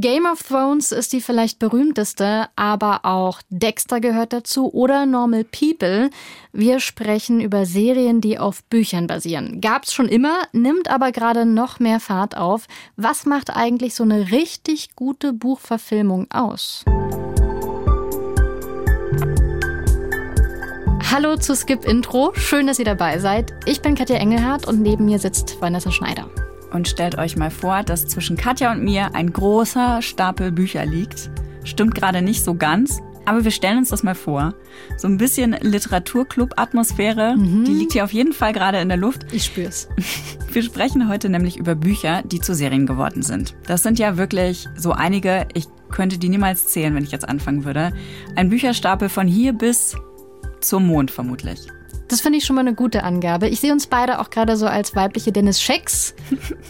Game of Thrones ist die vielleicht berühmteste, aber auch Dexter gehört dazu oder Normal People. Wir sprechen über Serien, die auf Büchern basieren. Gab's schon immer, nimmt aber gerade noch mehr Fahrt auf. Was macht eigentlich so eine richtig gute Buchverfilmung aus? Hallo zu Skip Intro, schön, dass ihr dabei seid. Ich bin Katja Engelhardt und neben mir sitzt Vanessa Schneider. Und stellt euch mal vor, dass zwischen Katja und mir ein großer Stapel Bücher liegt. Stimmt gerade nicht so ganz, aber wir stellen uns das mal vor. So ein bisschen Literaturclub-Atmosphäre, mhm. die liegt hier auf jeden Fall gerade in der Luft. Ich spür's. Wir sprechen heute nämlich über Bücher, die zu Serien geworden sind. Das sind ja wirklich so einige, ich könnte die niemals zählen, wenn ich jetzt anfangen würde. Ein Bücherstapel von hier bis zum Mond vermutlich. Das finde ich schon mal eine gute Angabe. Ich sehe uns beide auch gerade so als weibliche Dennis Schecks.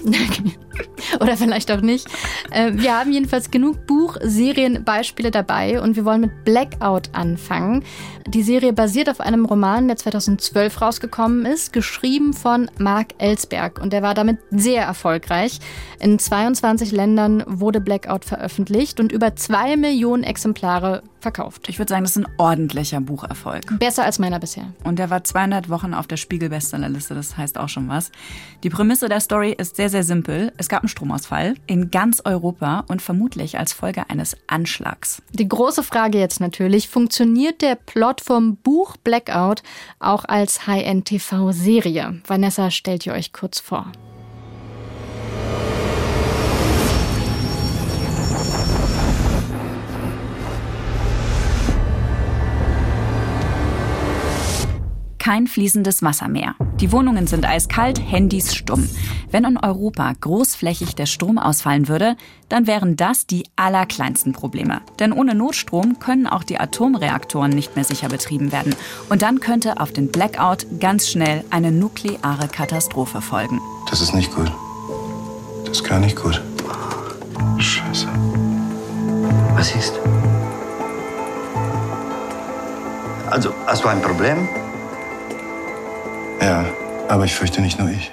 Oder vielleicht auch nicht. Äh, wir haben jedenfalls genug Buch-, Serienbeispiele dabei und wir wollen mit Blackout anfangen. Die Serie basiert auf einem Roman, der 2012 rausgekommen ist, geschrieben von Mark Ellsberg und der war damit sehr erfolgreich. In 22 Ländern wurde Blackout veröffentlicht und über zwei Millionen Exemplare verkauft. Ich würde sagen, das ist ein ordentlicher Bucherfolg. Besser als meiner bisher. Und der war 200 Wochen auf der Spiegel-Bestsellerliste, das heißt auch schon was. Die Prämisse der Story ist sehr, sehr simpel. Es gab einen Stromausfall in ganz Europa und vermutlich als Folge eines Anschlags. Die große Frage jetzt natürlich, funktioniert der Plot vom Buch Blackout auch als High-End-TV-Serie? Vanessa stellt ihr euch kurz vor. Kein fließendes Wasser mehr. Die Wohnungen sind eiskalt, Handys stumm. Wenn in Europa großflächig der Strom ausfallen würde, dann wären das die allerkleinsten Probleme. Denn ohne Notstrom können auch die Atomreaktoren nicht mehr sicher betrieben werden. Und dann könnte auf den Blackout ganz schnell eine nukleare Katastrophe folgen. Das ist nicht gut. Das ist gar nicht gut. Scheiße. Was ist? Also, hast du ein Problem? Ja, aber ich fürchte nicht nur ich.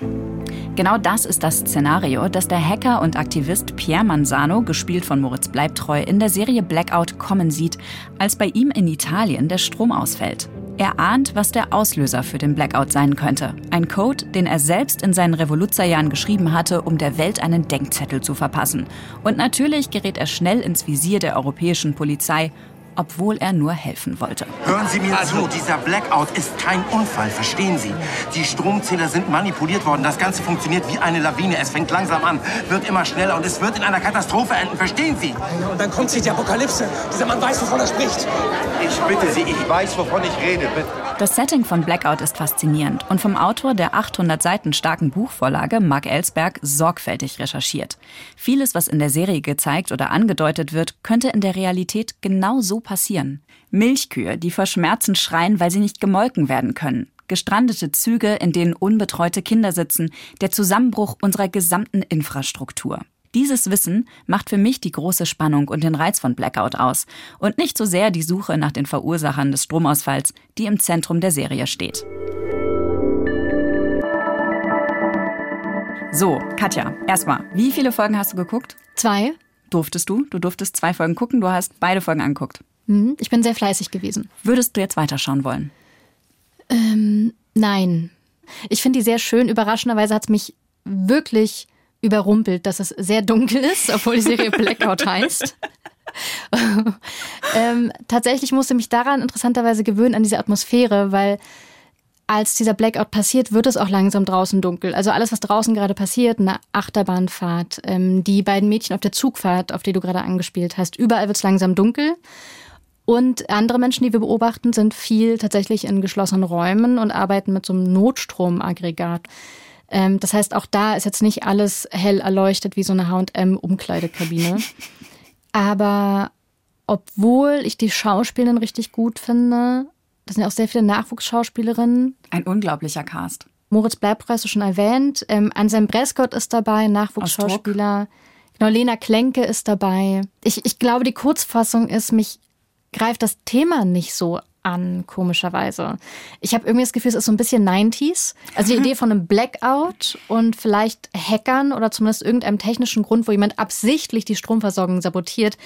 Genau das ist das Szenario, das der Hacker und Aktivist Pierre Manzano, gespielt von Moritz Bleibtreu, in der Serie Blackout kommen sieht, als bei ihm in Italien der Strom ausfällt. Er ahnt, was der Auslöser für den Blackout sein könnte. Ein Code, den er selbst in seinen Revoluzerjahren geschrieben hatte, um der Welt einen Denkzettel zu verpassen. Und natürlich gerät er schnell ins Visier der europäischen Polizei obwohl er nur helfen wollte. Hören Sie mir also, zu, dieser Blackout ist kein Unfall, verstehen Sie? Die Stromzähler sind manipuliert worden. Das Ganze funktioniert wie eine Lawine. Es fängt langsam an, wird immer schneller und es wird in einer Katastrophe enden, verstehen Sie? Und dann kommt sie, die Apokalypse. Dieser Mann weiß, wovon er spricht. Ich bitte Sie, ich weiß, wovon ich rede, bitte. Das Setting von Blackout ist faszinierend und vom Autor der 800 Seiten starken Buchvorlage, Mark Ellsberg, sorgfältig recherchiert. Vieles, was in der Serie gezeigt oder angedeutet wird, könnte in der Realität genau so passieren. Milchkühe, die vor Schmerzen schreien, weil sie nicht gemolken werden können. Gestrandete Züge, in denen unbetreute Kinder sitzen, der Zusammenbruch unserer gesamten Infrastruktur. Dieses Wissen macht für mich die große Spannung und den Reiz von Blackout aus und nicht so sehr die Suche nach den Verursachern des Stromausfalls, die im Zentrum der Serie steht. So, Katja, erstmal, wie viele Folgen hast du geguckt? Zwei. Durftest du? Du durftest zwei Folgen gucken, du hast beide Folgen angeguckt. Mhm, ich bin sehr fleißig gewesen. Würdest du jetzt weiterschauen wollen? Ähm, nein. Ich finde die sehr schön. Überraschenderweise hat es mich wirklich überrumpelt, dass es sehr dunkel ist, obwohl die Serie Blackout heißt. ähm, tatsächlich musste mich daran interessanterweise gewöhnen an diese Atmosphäre, weil als dieser Blackout passiert, wird es auch langsam draußen dunkel. Also alles, was draußen gerade passiert, eine Achterbahnfahrt, ähm, die beiden Mädchen auf der Zugfahrt, auf die du gerade angespielt hast, überall wird es langsam dunkel. Und andere Menschen, die wir beobachten, sind viel tatsächlich in geschlossenen Räumen und arbeiten mit so einem Notstromaggregat. Ähm, das heißt, auch da ist jetzt nicht alles hell erleuchtet wie so eine HM-Umkleidekabine. Aber obwohl ich die Schauspielerin richtig gut finde, das sind ja auch sehr viele Nachwuchsschauspielerinnen. Ein unglaublicher Cast. Moritz Bleibpreis schon erwähnt. Ähm, Anselm Brescott ist dabei, Nachwuchsschauspieler. Genau, Lena Klenke ist dabei. Ich, ich glaube, die Kurzfassung ist, mich greift das Thema nicht so an, komischerweise. Ich habe irgendwie das Gefühl, es ist so ein bisschen 90s. Also die Idee von einem Blackout und vielleicht Hackern oder zumindest irgendeinem technischen Grund, wo jemand absichtlich die Stromversorgung sabotiert.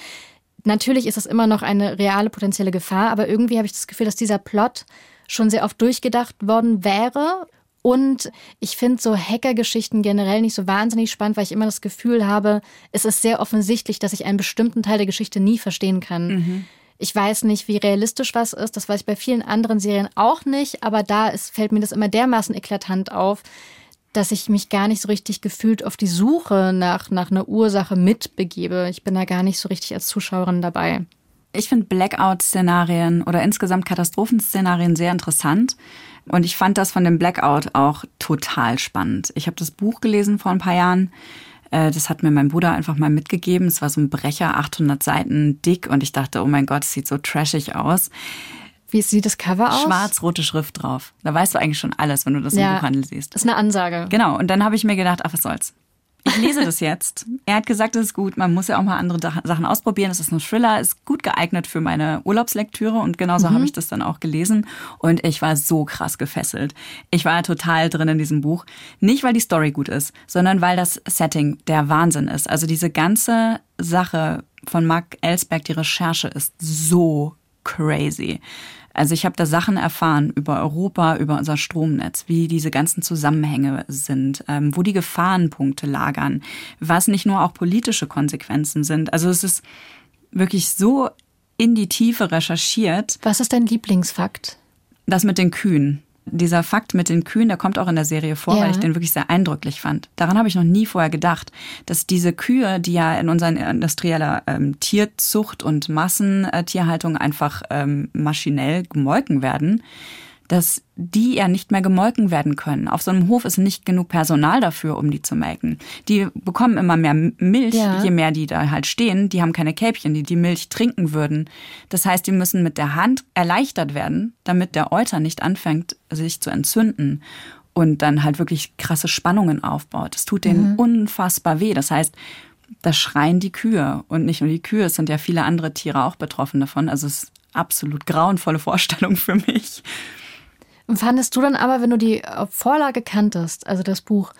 Natürlich ist das immer noch eine reale potenzielle Gefahr, aber irgendwie habe ich das Gefühl, dass dieser Plot schon sehr oft durchgedacht worden wäre. Und ich finde so Hacker-Geschichten generell nicht so wahnsinnig spannend, weil ich immer das Gefühl habe, es ist sehr offensichtlich, dass ich einen bestimmten Teil der Geschichte nie verstehen kann. Mhm. Ich weiß nicht, wie realistisch was ist. Das weiß ich bei vielen anderen Serien auch nicht. Aber da ist, fällt mir das immer dermaßen eklatant auf, dass ich mich gar nicht so richtig gefühlt auf die Suche nach, nach einer Ursache mitbegebe. Ich bin da gar nicht so richtig als Zuschauerin dabei. Ich finde Blackout-Szenarien oder insgesamt Katastrophenszenarien sehr interessant. Und ich fand das von dem Blackout auch total spannend. Ich habe das Buch gelesen vor ein paar Jahren. Äh, das hat mir mein Bruder einfach mal mitgegeben. Es war so ein Brecher, 800 Seiten dick. Und ich dachte, oh mein Gott, es sieht so trashig aus. Wie sieht das Cover aus? Schwarz-rote Schrift drauf. Da weißt du eigentlich schon alles, wenn du das ja, im Buchhandel siehst. Das ist eine Ansage. Genau. Und dann habe ich mir gedacht, ach, was soll's. Ich lese das jetzt. Er hat gesagt, es ist gut. Man muss ja auch mal andere Sachen ausprobieren. Es ist ein Thriller, ist gut geeignet für meine Urlaubslektüre und genauso mhm. habe ich das dann auch gelesen und ich war so krass gefesselt. Ich war total drin in diesem Buch. Nicht, weil die Story gut ist, sondern weil das Setting der Wahnsinn ist. Also diese ganze Sache von Mark Ellsberg, die Recherche ist so crazy. Also ich habe da Sachen erfahren über Europa, über unser Stromnetz, wie diese ganzen Zusammenhänge sind, ähm, wo die Gefahrenpunkte lagern, was nicht nur auch politische Konsequenzen sind. Also es ist wirklich so in die Tiefe recherchiert. Was ist dein Lieblingsfakt? Das mit den Kühen dieser Fakt mit den Kühen, der kommt auch in der Serie vor, ja. weil ich den wirklich sehr eindrücklich fand. Daran habe ich noch nie vorher gedacht, dass diese Kühe, die ja in unseren industrieller ähm, Tierzucht und Massentierhaltung einfach ähm, maschinell gemolken werden, dass die ja nicht mehr gemolken werden können. Auf so einem Hof ist nicht genug Personal dafür, um die zu melken. Die bekommen immer mehr Milch, ja. je mehr die da halt stehen. Die haben keine Kälbchen, die die Milch trinken würden. Das heißt, die müssen mit der Hand erleichtert werden, damit der Euter nicht anfängt, sich zu entzünden und dann halt wirklich krasse Spannungen aufbaut. Das tut denen mhm. unfassbar weh. Das heißt, da schreien die Kühe und nicht nur die Kühe, es sind ja viele andere Tiere auch betroffen davon. Also es ist absolut grauenvolle Vorstellung für mich. Fandest du dann aber, wenn du die äh, Vorlage kanntest, also das Buch,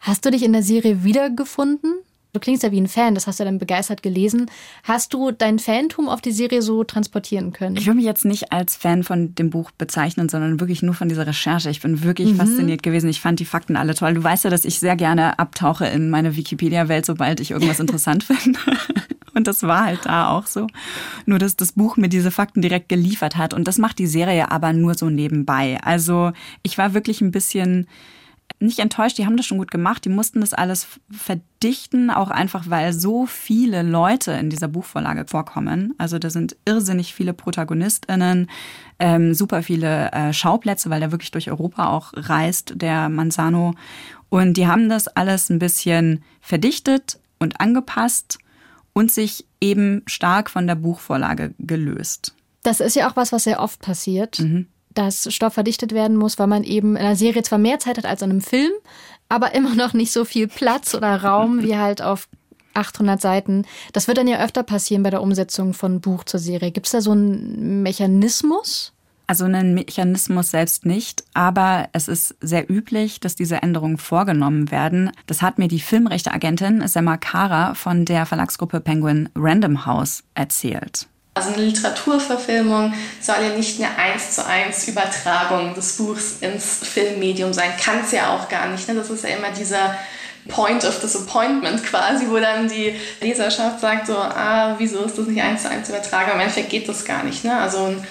hast du dich in der Serie wiedergefunden? Du klingst ja wie ein Fan, das hast du dann begeistert gelesen. Hast du dein Fantum auf die Serie so transportieren können? Ich würde mich jetzt nicht als Fan von dem Buch bezeichnen, sondern wirklich nur von dieser Recherche. Ich bin wirklich mhm. fasziniert gewesen. Ich fand die Fakten alle toll. Du weißt ja, dass ich sehr gerne abtauche in meine Wikipedia-Welt, sobald ich irgendwas interessant finde. Und das war halt da auch so. Nur, dass das Buch mir diese Fakten direkt geliefert hat. Und das macht die Serie aber nur so nebenbei. Also ich war wirklich ein bisschen nicht enttäuscht, die haben das schon gut gemacht. Die mussten das alles verdichten, auch einfach, weil so viele Leute in dieser Buchvorlage vorkommen. Also da sind irrsinnig viele ProtagonistInnen, ähm, super viele äh, Schauplätze, weil der wirklich durch Europa auch reist, der Manzano. Und die haben das alles ein bisschen verdichtet und angepasst und sich eben stark von der Buchvorlage gelöst. Das ist ja auch was, was sehr oft passiert, mhm. dass Stoff verdichtet werden muss, weil man eben in einer Serie zwar mehr Zeit hat als in einem Film, aber immer noch nicht so viel Platz oder Raum wie halt auf 800 Seiten. Das wird dann ja öfter passieren bei der Umsetzung von Buch zur Serie. Gibt es da so einen Mechanismus? Also einen Mechanismus selbst nicht, aber es ist sehr üblich, dass diese Änderungen vorgenommen werden. Das hat mir die Filmrechteagentin Semma Kara von der Verlagsgruppe Penguin Random House erzählt. Also eine Literaturverfilmung soll ja nicht eine eins zu eins Übertragung des Buchs ins Filmmedium sein. Kann es ja auch gar nicht. Ne? Das ist ja immer dieser Point of Disappointment quasi, wo dann die Leserschaft sagt so, ah, wieso ist das nicht eins zu eins übertragen? Im Endeffekt geht das gar nicht. Ne? Also ein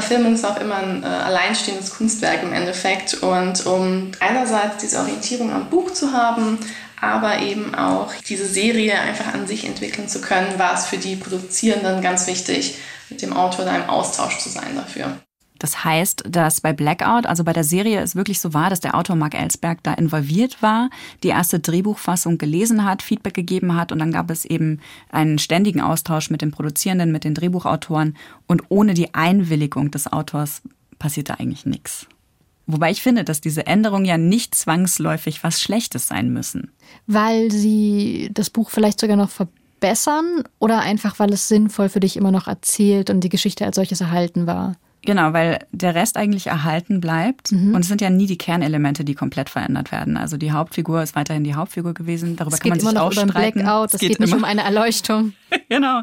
Verfilmung ist auch immer ein äh, alleinstehendes Kunstwerk im Endeffekt. Und um einerseits diese Orientierung am Buch zu haben, aber eben auch diese Serie einfach an sich entwickeln zu können, war es für die Produzierenden ganz wichtig, mit dem Autor da im Austausch zu sein dafür. Das heißt, dass bei Blackout, also bei der Serie, es wirklich so war, dass der Autor Mark Ellsberg da involviert war, die erste Drehbuchfassung gelesen hat, Feedback gegeben hat und dann gab es eben einen ständigen Austausch mit den Produzierenden, mit den Drehbuchautoren und ohne die Einwilligung des Autors passierte eigentlich nichts. Wobei ich finde, dass diese Änderungen ja nicht zwangsläufig was Schlechtes sein müssen. Weil sie das Buch vielleicht sogar noch verbessern oder einfach, weil es sinnvoll für dich immer noch erzählt und die Geschichte als solches erhalten war? Genau, weil der Rest eigentlich erhalten bleibt. Mhm. Und es sind ja nie die Kernelemente, die komplett verändert werden. Also die Hauptfigur ist weiterhin die Hauptfigur gewesen. Darüber Es kann man geht sich auch streiten. Blackout, es geht, nicht immer- um eine Erleuchtung. genau.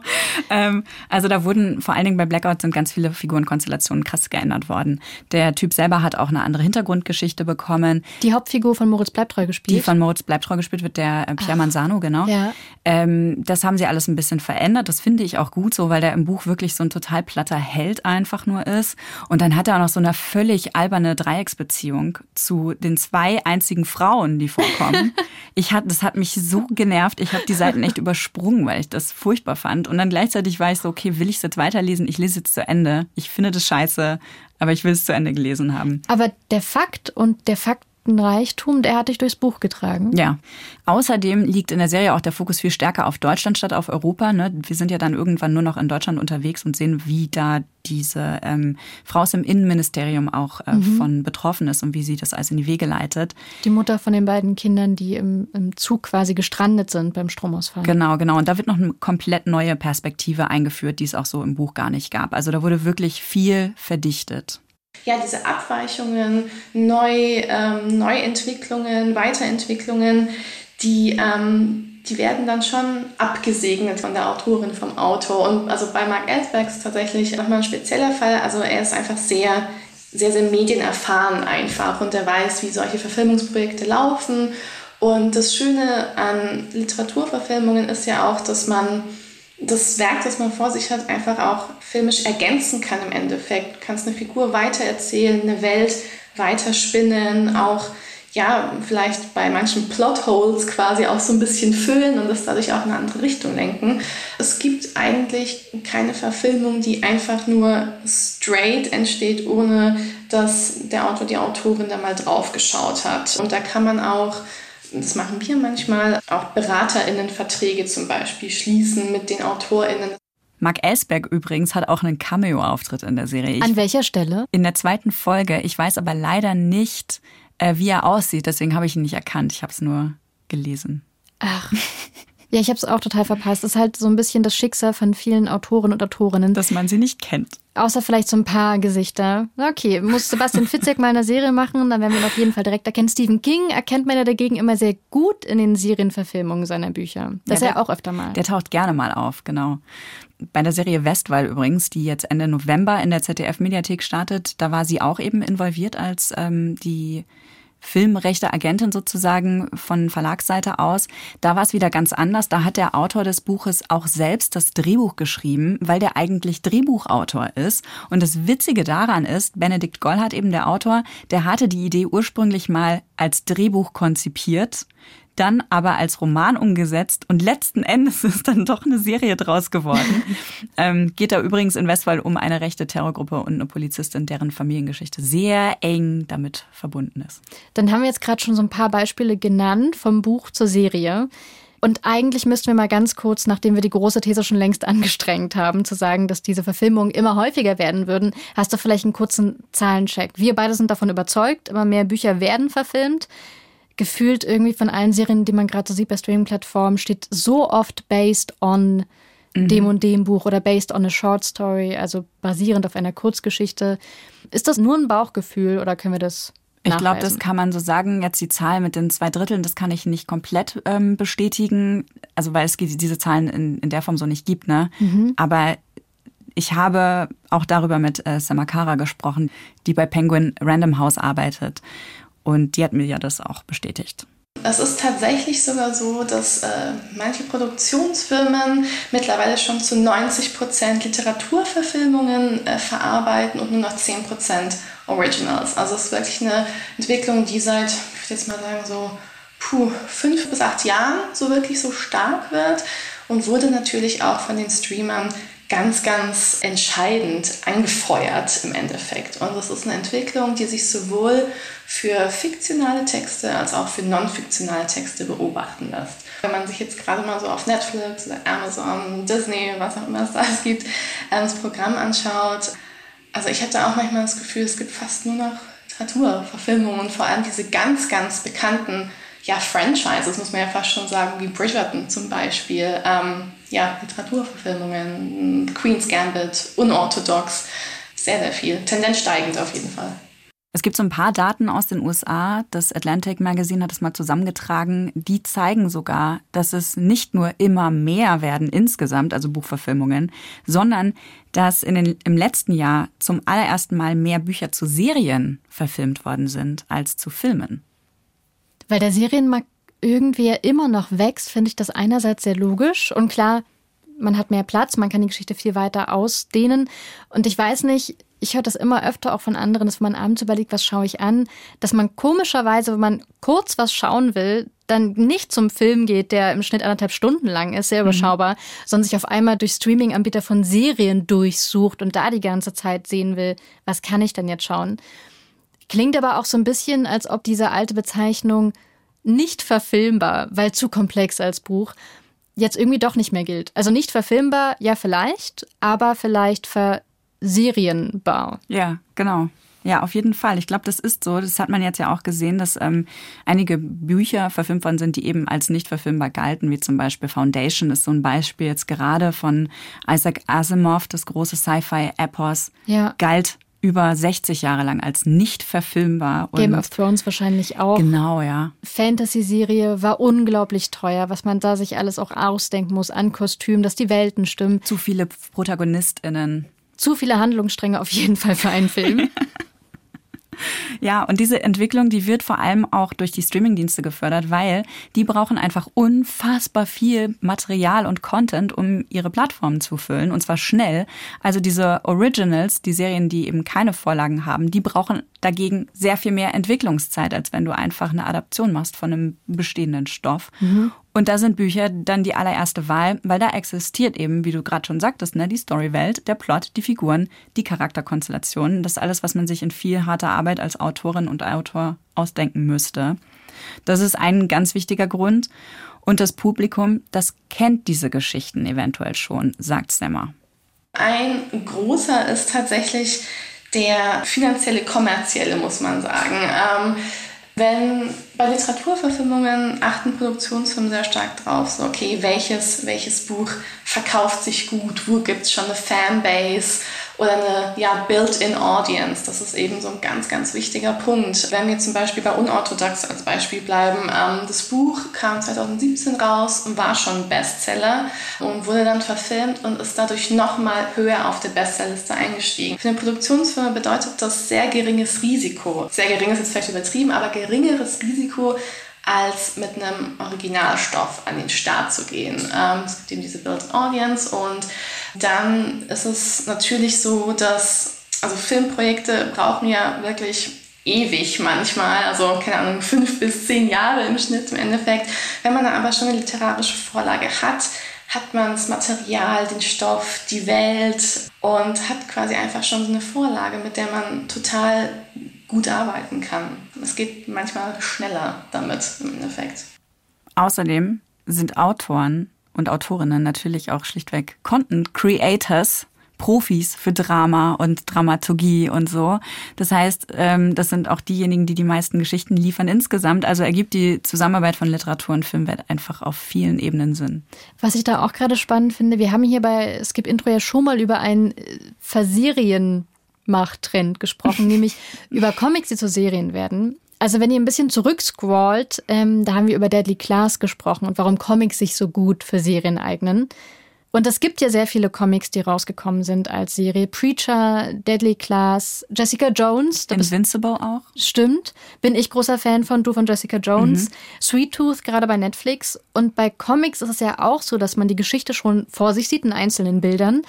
Ähm, also da wurden vor allen Dingen bei Blackout sind ganz viele Figurenkonstellationen krass geändert worden. Der Typ selber hat auch eine andere Hintergrundgeschichte bekommen. Die Hauptfigur von Moritz Bleibtreu gespielt. Die von Moritz Bleibtreu gespielt wird, der äh, Pierre Manzano, genau. Ja. Ähm, das haben sie alles ein bisschen verändert. Das finde ich auch gut so, weil der im Buch wirklich so ein total platter Held einfach nur ist. Und dann hat er auch noch so eine völlig alberne Dreiecksbeziehung zu den zwei einzigen Frauen, die vorkommen. ich hat, das hat mich so genervt. Ich habe die Seiten echt übersprungen, weil ich das furchtbar fand. Und dann gleichzeitig war ich so, okay, will ich es jetzt weiterlesen? Ich lese jetzt zu Ende. Ich finde das scheiße, aber ich will es zu Ende gelesen haben. Aber der Fakt und der Faktenreichtum, der hat dich durchs Buch getragen. Ja. Außerdem liegt in der Serie auch der Fokus viel stärker auf Deutschland statt auf Europa. Ne? Wir sind ja dann irgendwann nur noch in Deutschland unterwegs und sehen, wie da diese ähm, Frau aus dem Innenministerium auch äh, von betroffen ist und wie sie das alles in die Wege leitet. Die Mutter von den beiden Kindern, die im, im Zug quasi gestrandet sind beim Stromausfall. Genau, genau. Und da wird noch eine komplett neue Perspektive eingeführt, die es auch so im Buch gar nicht gab. Also da wurde wirklich viel verdichtet. Ja, diese Abweichungen, Neu, ähm, Neuentwicklungen, Weiterentwicklungen, die, ähm, die werden dann schon abgesegnet von der Autorin, vom Autor. Und also bei Mark Ellsberg ist tatsächlich nochmal ein spezieller Fall. Also er ist einfach sehr, sehr, sehr medienerfahren einfach und er weiß, wie solche Verfilmungsprojekte laufen. Und das Schöne an Literaturverfilmungen ist ja auch, dass man das Werk, das man vor sich hat, einfach auch filmisch ergänzen kann im Endeffekt. Du kannst eine Figur weitererzählen, eine Welt weiterspinnen, auch ja, vielleicht bei manchen Plotholes quasi auch so ein bisschen füllen und das dadurch auch in eine andere Richtung lenken. Es gibt eigentlich keine Verfilmung, die einfach nur straight entsteht, ohne dass der Autor, die Autorin da mal drauf geschaut hat. Und da kann man auch das machen wir manchmal, auch BeraterInnen-Verträge zum Beispiel schließen mit den AutorInnen. Mark Ellsberg übrigens hat auch einen Cameo-Auftritt in der Serie. Ich An welcher Stelle? in der zweiten Folge. Ich weiß aber leider nicht, äh, wie er aussieht. Deswegen habe ich ihn nicht erkannt. Ich habe es nur gelesen. Ach. Ja, ich habe es auch total verpasst. Das ist halt so ein bisschen das Schicksal von vielen Autoren und Autorinnen. Dass man sie nicht kennt. Außer vielleicht so ein paar Gesichter. Okay, muss Sebastian Fitzek mal eine Serie machen, dann werden wir ihn auf jeden Fall direkt erkennen. Stephen King erkennt man ja dagegen immer sehr gut in den Serienverfilmungen seiner Bücher. Das Ja, der- auch öfter mal. Der taucht gerne mal auf, genau. Bei der Serie Westwall übrigens, die jetzt Ende November in der ZDF-Mediathek startet, da war sie auch eben involviert als ähm, die filmrechte Agentin sozusagen von Verlagsseite aus. Da war es wieder ganz anders. Da hat der Autor des Buches auch selbst das Drehbuch geschrieben, weil der eigentlich Drehbuchautor ist. Und das Witzige daran ist, Benedikt Gollhardt, eben der Autor, der hatte die Idee ursprünglich mal als Drehbuch konzipiert dann aber als Roman umgesetzt und letzten Endes ist dann doch eine Serie draus geworden. ähm, geht da übrigens in Westphal um eine rechte Terrorgruppe und eine Polizistin, deren Familiengeschichte sehr eng damit verbunden ist. Dann haben wir jetzt gerade schon so ein paar Beispiele genannt vom Buch zur Serie. Und eigentlich müssten wir mal ganz kurz, nachdem wir die große These schon längst angestrengt haben, zu sagen, dass diese Verfilmungen immer häufiger werden würden, hast du vielleicht einen kurzen Zahlencheck. Wir beide sind davon überzeugt, immer mehr Bücher werden verfilmt. Gefühlt irgendwie von allen Serien, die man gerade so sieht bei Streaming-Plattformen, steht so oft based on dem und dem Buch oder based on a short story, also basierend auf einer Kurzgeschichte. Ist das nur ein Bauchgefühl oder können wir das Ich glaube, das kann man so sagen. Jetzt die Zahl mit den zwei Dritteln, das kann ich nicht komplett ähm, bestätigen. Also weil es diese Zahlen in, in der Form so nicht gibt. Ne? Aber ich habe auch darüber mit äh, Samakara gesprochen, die bei Penguin Random House arbeitet. Und die hat mir ja das auch bestätigt. Es ist tatsächlich sogar so, dass äh, manche Produktionsfirmen mittlerweile schon zu 90 Prozent Literaturverfilmungen äh, verarbeiten und nur noch 10 Prozent Originals. Also es ist wirklich eine Entwicklung, die seit, ich würde jetzt mal sagen, so puh, fünf bis acht Jahren so wirklich so stark wird und wurde natürlich auch von den Streamern ganz, ganz entscheidend angefeuert im Endeffekt. Und das ist eine Entwicklung, die sich sowohl für fiktionale Texte als auch für non-fiktionale Texte beobachten lässt. Wenn man sich jetzt gerade mal so auf Netflix Amazon, Disney, was auch immer es da gibt, ähm, das Programm anschaut, also ich hatte auch manchmal das Gefühl, es gibt fast nur noch Literaturverfilmungen und vor allem diese ganz, ganz bekannten ja, Franchises, muss man ja fast schon sagen, wie Bridgerton zum Beispiel. Ähm, ja, Literaturverfilmungen, Queen's Gambit, unorthodox. sehr, sehr viel. Tendenz steigend auf jeden Fall. Es gibt so ein paar Daten aus den USA. Das Atlantic Magazine hat es mal zusammengetragen. Die zeigen sogar, dass es nicht nur immer mehr werden insgesamt, also Buchverfilmungen, sondern dass in den, im letzten Jahr zum allerersten Mal mehr Bücher zu Serien verfilmt worden sind als zu Filmen. Weil der Serienmarkt irgendwie immer noch wächst, finde ich das einerseits sehr logisch. Und klar, man hat mehr Platz, man kann die Geschichte viel weiter ausdehnen. Und ich weiß nicht, ich höre das immer öfter auch von anderen, dass man abends überlegt, was schaue ich an, dass man komischerweise, wenn man kurz was schauen will, dann nicht zum Film geht, der im Schnitt anderthalb Stunden lang ist, sehr mhm. überschaubar, mhm. sondern sich auf einmal durch Streaming-Anbieter von Serien durchsucht und da die ganze Zeit sehen will, was kann ich denn jetzt schauen. Klingt aber auch so ein bisschen, als ob diese alte Bezeichnung nicht verfilmbar, weil zu komplex als Buch, jetzt irgendwie doch nicht mehr gilt. Also nicht verfilmbar, ja vielleicht, aber vielleicht ver serienbar. Ja, genau. Ja, auf jeden Fall. Ich glaube, das ist so. Das hat man jetzt ja auch gesehen, dass ähm, einige Bücher verfilmt worden sind, die eben als nicht verfilmbar galten, wie zum Beispiel Foundation ist so ein Beispiel jetzt gerade von Isaac Asimov, das große Sci-Fi-Epos, ja. galt über 60 Jahre lang als nicht verfilmbar. Game of Thrones wahrscheinlich auch. Genau, ja. Fantasy-Serie war unglaublich teuer, was man da sich alles auch ausdenken muss an Kostüm, dass die Welten stimmen. Zu viele ProtagonistInnen zu viele Handlungsstränge auf jeden Fall für einen Film. Ja, und diese Entwicklung, die wird vor allem auch durch die Streamingdienste gefördert, weil die brauchen einfach unfassbar viel Material und Content, um ihre Plattformen zu füllen, und zwar schnell. Also diese Originals, die Serien, die eben keine Vorlagen haben, die brauchen dagegen sehr viel mehr Entwicklungszeit, als wenn du einfach eine Adaption machst von einem bestehenden Stoff. Mhm. Und da sind Bücher dann die allererste Wahl, weil da existiert eben, wie du gerade schon sagtest, ne, die Storywelt, der Plot, die Figuren, die Charakterkonstellationen. Das ist alles, was man sich in viel harter Arbeit als Autorin und Autor ausdenken müsste. Das ist ein ganz wichtiger Grund. Und das Publikum, das kennt diese Geschichten eventuell schon, sagt Semmer. Ein großer ist tatsächlich der finanzielle, kommerzielle, muss man sagen. Ähm, wenn bei Literaturverfilmungen achten Produktionsfirmen sehr stark drauf, so okay, welches, welches Buch verkauft sich gut, wo gibt es schon eine Fanbase oder eine ja, Built-in Audience. Das ist eben so ein ganz, ganz wichtiger Punkt. Wenn wir zum Beispiel bei Unorthodox als Beispiel bleiben, ähm, das Buch kam 2017 raus und war schon Bestseller und wurde dann verfilmt und ist dadurch nochmal höher auf der Bestsellerliste eingestiegen. Für eine Produktionsfirma bedeutet das sehr geringes Risiko. Sehr gering ist vielleicht übertrieben, aber geringeres Risiko als mit einem Originalstoff an den Start zu gehen. Ähm, es gibt eben diese Built Audience und dann ist es natürlich so, dass also Filmprojekte brauchen ja wirklich ewig manchmal, also keine Ahnung, fünf bis zehn Jahre im Schnitt im Endeffekt. Wenn man aber schon eine literarische Vorlage hat, hat man das Material, den Stoff, die Welt und hat quasi einfach schon so eine Vorlage, mit der man total gut arbeiten kann. Es geht manchmal schneller damit im Endeffekt. Außerdem sind Autoren und Autorinnen natürlich auch schlichtweg Content Creators. Profis für Drama und Dramaturgie und so. Das heißt, ähm, das sind auch diejenigen, die die meisten Geschichten liefern insgesamt. Also ergibt die Zusammenarbeit von Literatur und Filmwelt einfach auf vielen Ebenen Sinn. Was ich da auch gerade spannend finde, wir haben hier bei Skip Intro ja schon mal über ein äh, Verserien Machttrend gesprochen, nämlich über Comics, die zu Serien werden. Also wenn ihr ein bisschen zurückscrollt, ähm, da haben wir über Deadly Class gesprochen und warum Comics sich so gut für Serien eignen. Und es gibt ja sehr viele Comics, die rausgekommen sind als Serie. Preacher, Deadly Class, Jessica Jones. Invincible auch. Stimmt. Bin ich großer Fan von, du von Jessica Jones. Mhm. Sweet Tooth, gerade bei Netflix. Und bei Comics ist es ja auch so, dass man die Geschichte schon vor sich sieht in einzelnen Bildern.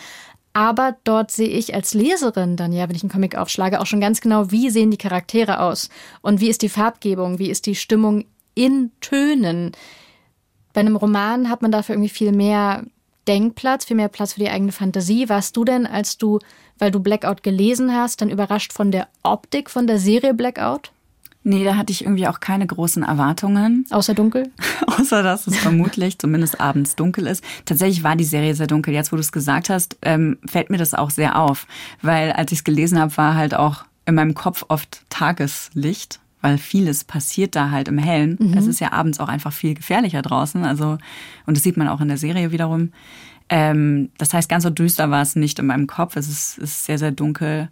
Aber dort sehe ich als Leserin dann ja, wenn ich einen Comic aufschlage, auch schon ganz genau, wie sehen die Charaktere aus und wie ist die Farbgebung, wie ist die Stimmung in Tönen. Bei einem Roman hat man dafür irgendwie viel mehr Denkplatz, viel mehr Platz für die eigene Fantasie. Warst du denn, als du, weil du Blackout gelesen hast, dann überrascht von der Optik von der Serie Blackout? Nee, da hatte ich irgendwie auch keine großen Erwartungen. Außer dunkel? Außer, dass es vermutlich zumindest abends dunkel ist. Tatsächlich war die Serie sehr dunkel. Jetzt, wo du es gesagt hast, ähm, fällt mir das auch sehr auf. Weil als ich es gelesen habe, war halt auch in meinem Kopf oft Tageslicht. Weil vieles passiert da halt im Hellen. Mhm. Es ist ja abends auch einfach viel gefährlicher draußen. Also, und das sieht man auch in der Serie wiederum. Ähm, das heißt, ganz so düster war es nicht in meinem Kopf. Es ist, ist sehr, sehr dunkel.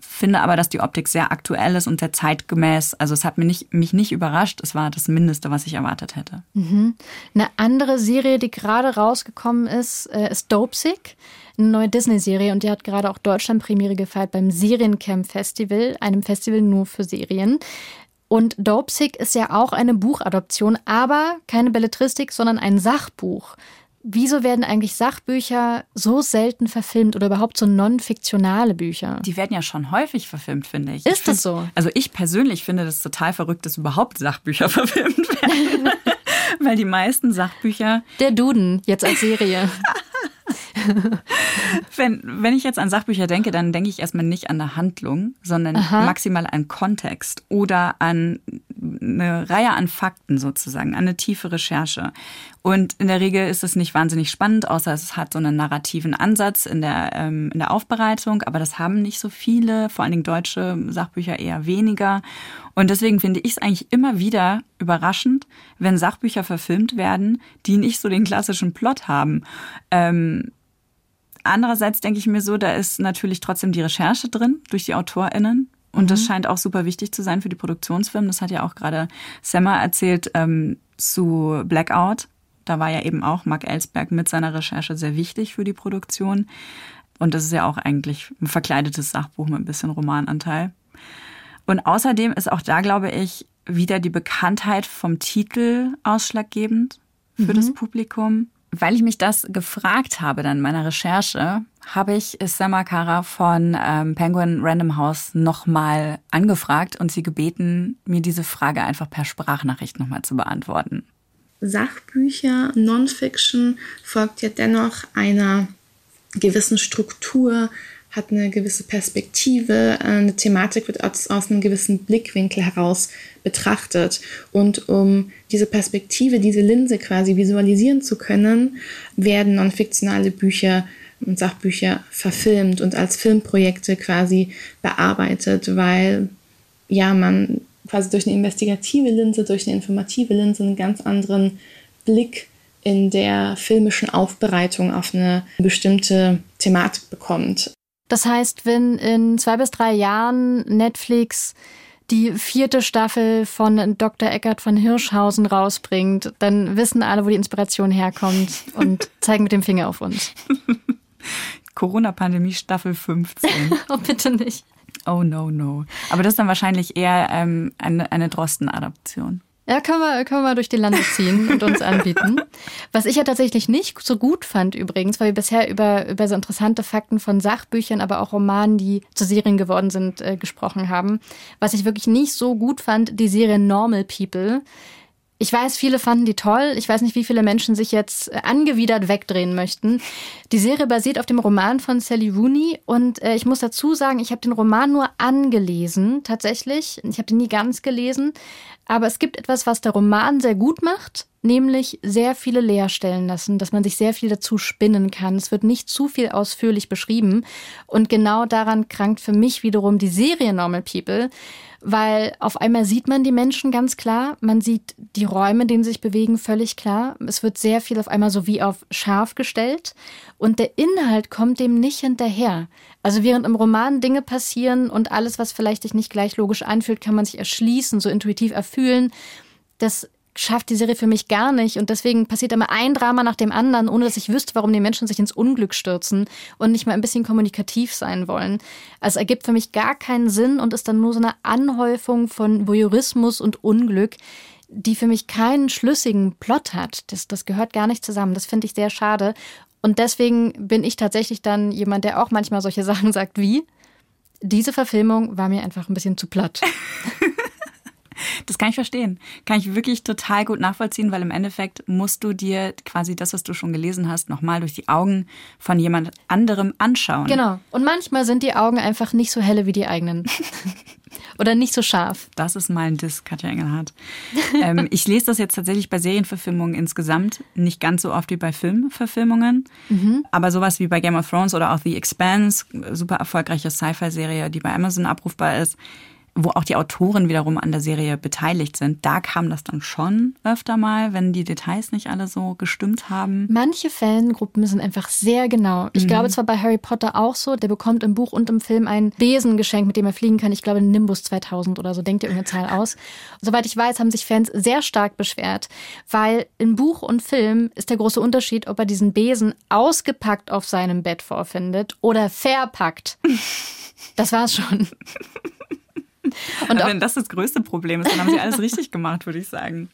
Finde aber, dass die Optik sehr aktuell ist und sehr zeitgemäß. Also es hat mich nicht, mich nicht überrascht. Es war das Mindeste, was ich erwartet hätte. Mhm. Eine andere Serie, die gerade rausgekommen ist, äh, ist Dopesick. Eine neue Disney-Serie und die hat gerade auch Deutschland-Premiere gefeiert beim Seriencamp Festival, einem Festival nur für Serien. Und Dopesick ist ja auch eine Buchadoption, aber keine Belletristik, sondern ein Sachbuch. Wieso werden eigentlich Sachbücher so selten verfilmt oder überhaupt so non-fiktionale Bücher? Die werden ja schon häufig verfilmt, finde ich. Ist ich das so? Also ich persönlich finde das total verrückt, dass überhaupt Sachbücher verfilmt werden. Weil die meisten Sachbücher. Der Duden, jetzt als Serie. wenn, wenn ich jetzt an Sachbücher denke, dann denke ich erstmal nicht an eine Handlung, sondern Aha. maximal an Kontext oder an eine Reihe an Fakten sozusagen, an eine tiefe Recherche. Und in der Regel ist es nicht wahnsinnig spannend, außer es hat so einen narrativen Ansatz in der, ähm, in der Aufbereitung, aber das haben nicht so viele, vor allen Dingen deutsche Sachbücher eher weniger. Und deswegen finde ich es eigentlich immer wieder überraschend, wenn Sachbücher verfilmt werden, die nicht so den klassischen Plot haben. Ähm, andererseits denke ich mir so, da ist natürlich trotzdem die Recherche drin durch die AutorInnen. Und mhm. das scheint auch super wichtig zu sein für die Produktionsfirmen. Das hat ja auch gerade Semmer erzählt ähm, zu Blackout. Da war ja eben auch Mark Ellsberg mit seiner Recherche sehr wichtig für die Produktion. Und das ist ja auch eigentlich ein verkleidetes Sachbuch mit ein bisschen Romananteil. Und außerdem ist auch da, glaube ich, wieder die Bekanntheit vom Titel ausschlaggebend für mhm. das Publikum. Weil ich mich das gefragt habe dann in meiner Recherche, habe ich Sama Kara von ähm, Penguin Random House nochmal angefragt und sie gebeten, mir diese Frage einfach per Sprachnachricht nochmal zu beantworten. Sachbücher, Non-Fiction folgt ja dennoch einer gewissen Struktur, hat eine gewisse Perspektive, eine Thematik wird aus, aus einem gewissen Blickwinkel heraus betrachtet. Und um diese Perspektive, diese Linse quasi visualisieren zu können, werden non-fiktionale Bücher und Sachbücher verfilmt und als Filmprojekte quasi bearbeitet, weil ja man quasi durch eine investigative Linse, durch eine informative Linse einen ganz anderen Blick in der filmischen Aufbereitung auf eine bestimmte Thematik bekommt. Das heißt, wenn in zwei bis drei Jahren Netflix die vierte Staffel von Dr. Eckert von Hirschhausen rausbringt, dann wissen alle, wo die Inspiration herkommt und zeigen mit dem Finger auf uns. Corona-Pandemie Staffel 15. oh, bitte nicht. Oh no, no. Aber das ist dann wahrscheinlich eher ähm, eine, eine Drosten-Adaption. Ja, können wir, können wir durch die Lande ziehen und uns anbieten. Was ich ja tatsächlich nicht so gut fand übrigens, weil wir bisher über, über so interessante Fakten von Sachbüchern, aber auch Romanen, die zu Serien geworden sind, äh, gesprochen haben. Was ich wirklich nicht so gut fand, die Serie Normal People. Ich weiß, viele fanden die toll. Ich weiß nicht, wie viele Menschen sich jetzt äh, angewidert wegdrehen möchten. Die Serie basiert auf dem Roman von Sally Rooney und äh, ich muss dazu sagen, ich habe den Roman nur angelesen, tatsächlich. Ich habe den nie ganz gelesen. Aber es gibt etwas, was der Roman sehr gut macht, nämlich sehr viele Leerstellen lassen, dass man sich sehr viel dazu spinnen kann. Es wird nicht zu viel ausführlich beschrieben. Und genau daran krankt für mich wiederum die Serie Normal People, weil auf einmal sieht man die Menschen ganz klar, man sieht die Räume, in denen sie sich bewegen, völlig klar. Es wird sehr viel auf einmal so wie auf scharf gestellt und der Inhalt kommt dem nicht hinterher. Also während im Roman Dinge passieren und alles, was vielleicht sich nicht gleich logisch anfühlt, kann man sich erschließen, so intuitiv erfühlen. Das schafft die Serie für mich gar nicht. Und deswegen passiert immer ein Drama nach dem anderen, ohne dass ich wüsste, warum die Menschen sich ins Unglück stürzen und nicht mal ein bisschen kommunikativ sein wollen. Also ergibt für mich gar keinen Sinn und ist dann nur so eine Anhäufung von Voyeurismus und Unglück, die für mich keinen schlüssigen Plot hat. Das, das gehört gar nicht zusammen. Das finde ich sehr schade. Und deswegen bin ich tatsächlich dann jemand, der auch manchmal solche Sachen sagt wie, diese Verfilmung war mir einfach ein bisschen zu platt. Das kann ich verstehen. Kann ich wirklich total gut nachvollziehen, weil im Endeffekt musst du dir quasi das, was du schon gelesen hast, nochmal durch die Augen von jemand anderem anschauen. Genau. Und manchmal sind die Augen einfach nicht so helle wie die eigenen. Oder nicht so scharf. Das ist mal ein Diss, Katja Engelhardt. ähm, ich lese das jetzt tatsächlich bei Serienverfilmungen insgesamt nicht ganz so oft wie bei Filmverfilmungen. Mhm. Aber sowas wie bei Game of Thrones oder auch The Expanse, super erfolgreiche Sci-Fi-Serie, die bei Amazon abrufbar ist, wo auch die Autoren wiederum an der Serie beteiligt sind, da kam das dann schon öfter mal, wenn die Details nicht alle so gestimmt haben. Manche Fangruppen sind einfach sehr genau. Ich mhm. glaube zwar bei Harry Potter auch so, der bekommt im Buch und im Film ein Besen geschenkt, mit dem er fliegen kann. Ich glaube Nimbus 2000 oder so, denkt ihr irgendeine Zahl aus. Soweit ich weiß, haben sich Fans sehr stark beschwert, weil in Buch und Film ist der große Unterschied, ob er diesen Besen ausgepackt auf seinem Bett vorfindet oder verpackt. Das war's schon. Und wenn das das größte Problem ist, dann haben sie alles richtig gemacht, würde ich sagen.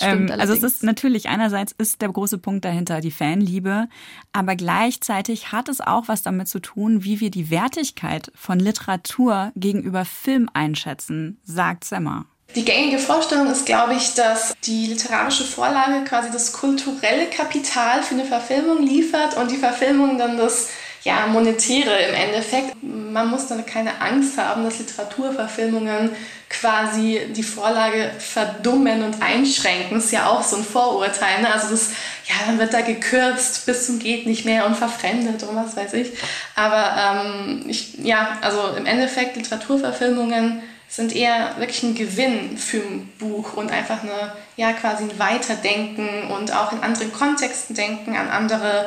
Ähm, also es ist natürlich einerseits ist der große Punkt dahinter die Fanliebe, aber gleichzeitig hat es auch was damit zu tun, wie wir die Wertigkeit von Literatur gegenüber Film einschätzen, sagt Semmer. Die gängige Vorstellung ist, glaube ich, dass die literarische Vorlage quasi das kulturelle Kapital für eine Verfilmung liefert und die Verfilmung dann das ja, monetäre im Endeffekt. Man muss dann keine Angst haben, dass Literaturverfilmungen quasi die Vorlage verdummen und einschränken. Das ist ja auch so ein Vorurteil. Ne? Also das, ja, dann wird da gekürzt bis zum geht nicht mehr und verfremdet und was weiß ich. Aber ähm, ich, ja, also im Endeffekt Literaturverfilmungen sind eher wirklich ein Gewinn für ein Buch und einfach eine, ja, quasi ein Weiterdenken und auch in anderen Kontexten denken, an andere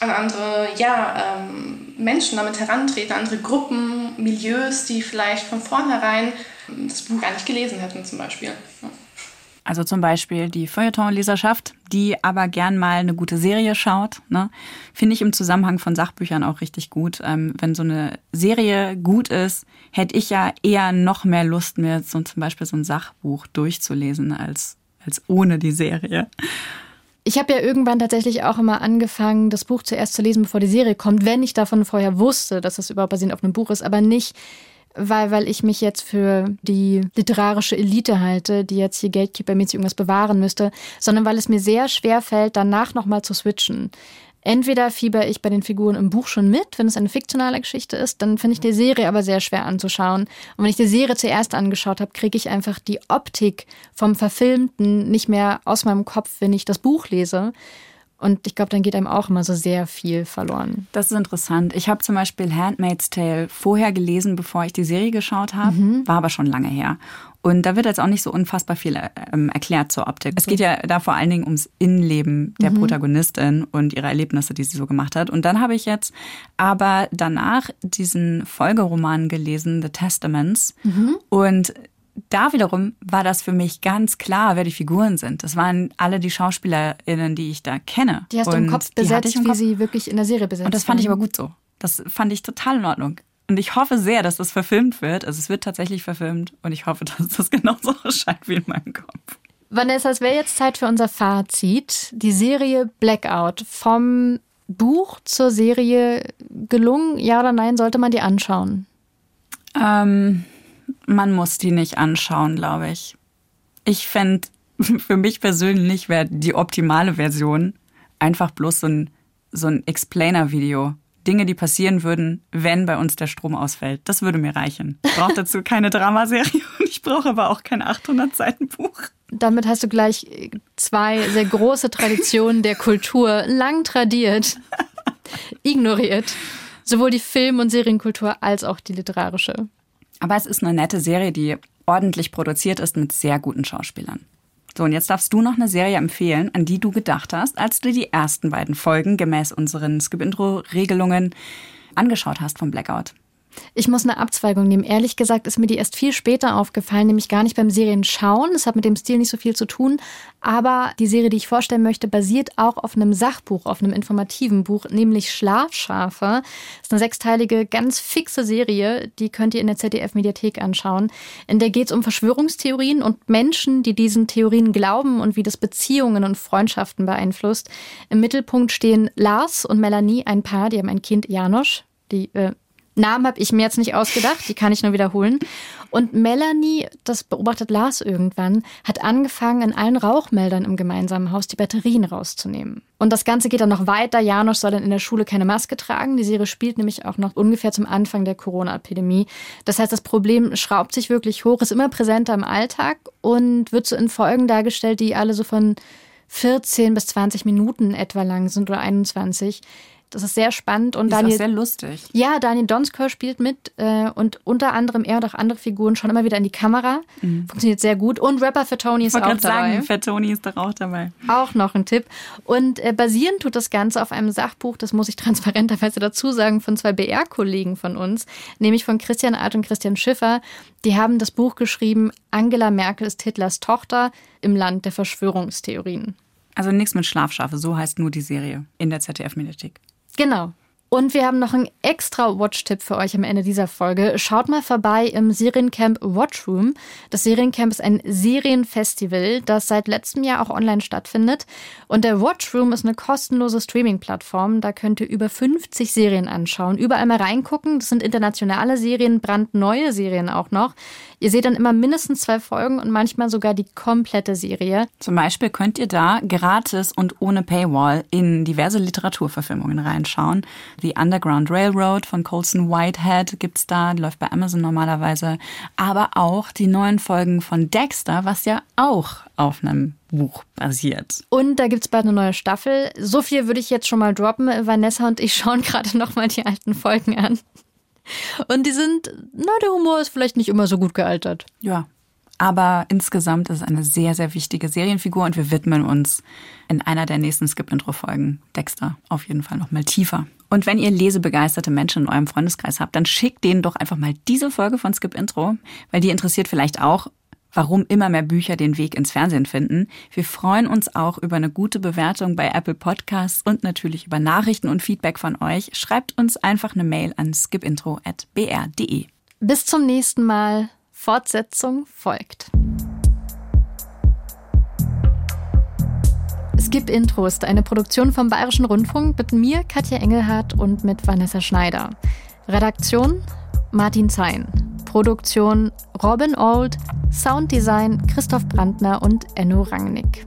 an andere ja, ähm, Menschen damit herantreten, andere Gruppen, Milieus, die vielleicht von vornherein das Buch gar nicht gelesen hätten zum Beispiel. Also zum Beispiel die Feuilleton-Leserschaft, die aber gern mal eine gute Serie schaut. Ne? Finde ich im Zusammenhang von Sachbüchern auch richtig gut. Ähm, wenn so eine Serie gut ist, hätte ich ja eher noch mehr Lust, mir so zum Beispiel so ein Sachbuch durchzulesen, als, als ohne die Serie. Ich habe ja irgendwann tatsächlich auch immer angefangen, das Buch zuerst zu lesen, bevor die Serie kommt, wenn ich davon vorher wusste, dass es überhaupt basierend auf einem Buch ist, aber nicht, weil, weil ich mich jetzt für die literarische Elite halte, die jetzt hier Gatekeeper-mäßig irgendwas bewahren müsste, sondern weil es mir sehr schwer fällt, danach nochmal zu switchen. Entweder fieber ich bei den Figuren im Buch schon mit, wenn es eine fiktionale Geschichte ist, dann finde ich die Serie aber sehr schwer anzuschauen. Und wenn ich die Serie zuerst angeschaut habe, kriege ich einfach die Optik vom Verfilmten nicht mehr aus meinem Kopf, wenn ich das Buch lese. Und ich glaube, dann geht einem auch immer so sehr viel verloren. Das ist interessant. Ich habe zum Beispiel Handmaid's Tale vorher gelesen, bevor ich die Serie geschaut habe, mhm. war aber schon lange her. Und da wird jetzt auch nicht so unfassbar viel ähm, erklärt zur Optik. Es geht ja da vor allen Dingen ums Innenleben der mhm. Protagonistin und ihre Erlebnisse, die sie so gemacht hat. Und dann habe ich jetzt aber danach diesen Folgeroman gelesen, The Testaments. Mhm. Und da wiederum war das für mich ganz klar, wer die Figuren sind. Das waren alle die SchauspielerInnen, die ich da kenne. Die hast du im Kopf besetzt, im Kopf. wie sie wirklich in der Serie besetzt Und das fand ich aber gut so. Das fand ich total in Ordnung. Und ich hoffe sehr, dass das verfilmt wird. Also es wird tatsächlich verfilmt und ich hoffe, dass das genauso erscheint wie in meinem Kopf. Vanessa, es wäre jetzt Zeit für unser Fazit. Die Serie Blackout vom Buch zur Serie gelungen, ja oder nein, sollte man die anschauen? Ähm, man muss die nicht anschauen, glaube ich. Ich fände, für mich persönlich wäre die optimale Version einfach bloß so ein, so ein Explainer-Video. Dinge, die passieren würden, wenn bei uns der Strom ausfällt. Das würde mir reichen. Ich brauche dazu keine Dramaserie und ich brauche aber auch kein 800 Seiten Buch. Damit hast du gleich zwei sehr große Traditionen der Kultur lang tradiert, ignoriert. Sowohl die Film- und Serienkultur als auch die literarische. Aber es ist eine nette Serie, die ordentlich produziert ist mit sehr guten Schauspielern. So, und jetzt darfst du noch eine Serie empfehlen, an die du gedacht hast, als du die ersten beiden Folgen gemäß unseren Skip-Intro-Regelungen angeschaut hast vom Blackout. Ich muss eine Abzweigung nehmen. Ehrlich gesagt ist mir die erst viel später aufgefallen, nämlich gar nicht beim Serienschauen. Das hat mit dem Stil nicht so viel zu tun. Aber die Serie, die ich vorstellen möchte, basiert auch auf einem Sachbuch, auf einem informativen Buch, nämlich Schlafschafe. Das ist eine sechsteilige, ganz fixe Serie, die könnt ihr in der ZDF-Mediathek anschauen. In der geht es um Verschwörungstheorien und Menschen, die diesen Theorien glauben und wie das Beziehungen und Freundschaften beeinflusst. Im Mittelpunkt stehen Lars und Melanie, ein Paar, die haben ein Kind, Janosch. Die äh, Namen habe ich mir jetzt nicht ausgedacht, die kann ich nur wiederholen. Und Melanie, das beobachtet Lars irgendwann, hat angefangen, in allen Rauchmeldern im gemeinsamen Haus die Batterien rauszunehmen. Und das Ganze geht dann noch weiter. Janosch soll dann in der Schule keine Maske tragen. Die Serie spielt nämlich auch noch ungefähr zum Anfang der Corona-Epidemie. Das heißt, das Problem schraubt sich wirklich hoch, ist immer präsenter im Alltag und wird so in Folgen dargestellt, die alle so von 14 bis 20 Minuten etwa lang sind oder 21 Das ist sehr spannend. Und Die Daniel, ist auch sehr lustig. ja, Daniel Donskoy spielt mit äh, und unter anderem er und auch andere Figuren schauen immer wieder in die Kamera. Funktioniert sehr gut. Und Rapper für Tony ist Mhm. Auch dabei. sagen, Fat Tony ist doch auch dabei. Auch noch ein Tipp. Und äh, basieren tut das Ganze auf einem Sachbuch, das muss ich transparenterweise dazu sagen, von zwei BR-Kollegen von uns, nämlich von Christian Alt und Christian Schiffer. Die haben das Buch geschrieben, Angela Merkel ist Hitlers Tochter im Land der Verschwörungstheorien. Also nichts mit Schlafschafe, so heißt nur die Serie in der ZDF-Mediathek. Genau. Und wir haben noch einen extra Watch-Tipp für euch am Ende dieser Folge. Schaut mal vorbei im Seriencamp Watchroom. Das Seriencamp ist ein Serienfestival, das seit letztem Jahr auch online stattfindet. Und der Watchroom ist eine kostenlose Streaming-Plattform. Da könnt ihr über 50 Serien anschauen. Überall mal reingucken. Das sind internationale Serien, brandneue Serien auch noch. Ihr seht dann immer mindestens zwei Folgen und manchmal sogar die komplette Serie. Zum Beispiel könnt ihr da gratis und ohne Paywall in diverse Literaturverfilmungen reinschauen. The Underground Railroad von Colson Whitehead gibt's da, läuft bei Amazon normalerweise. Aber auch die neuen Folgen von Dexter, was ja auch auf einem Buch basiert. Und da gibt's bald eine neue Staffel. So viel würde ich jetzt schon mal droppen. Vanessa und ich schauen gerade noch mal die alten Folgen an. Und die sind, na, der Humor ist vielleicht nicht immer so gut gealtert. Ja. Aber insgesamt ist es eine sehr, sehr wichtige Serienfigur und wir widmen uns in einer der nächsten Skip-Intro-Folgen Dexter auf jeden Fall nochmal tiefer. Und wenn ihr lesebegeisterte Menschen in eurem Freundeskreis habt, dann schickt denen doch einfach mal diese Folge von Skip Intro, weil die interessiert vielleicht auch, warum immer mehr Bücher den Weg ins Fernsehen finden. Wir freuen uns auch über eine gute Bewertung bei Apple Podcasts und natürlich über Nachrichten und Feedback von euch. Schreibt uns einfach eine Mail an skipintro.br.de. Bis zum nächsten Mal. Fortsetzung folgt. Skip Intro ist eine Produktion vom Bayerischen Rundfunk mit mir, Katja Engelhardt und mit Vanessa Schneider. Redaktion Martin Zein. Produktion Robin Old. Sounddesign Christoph Brandner und Enno Rangnick.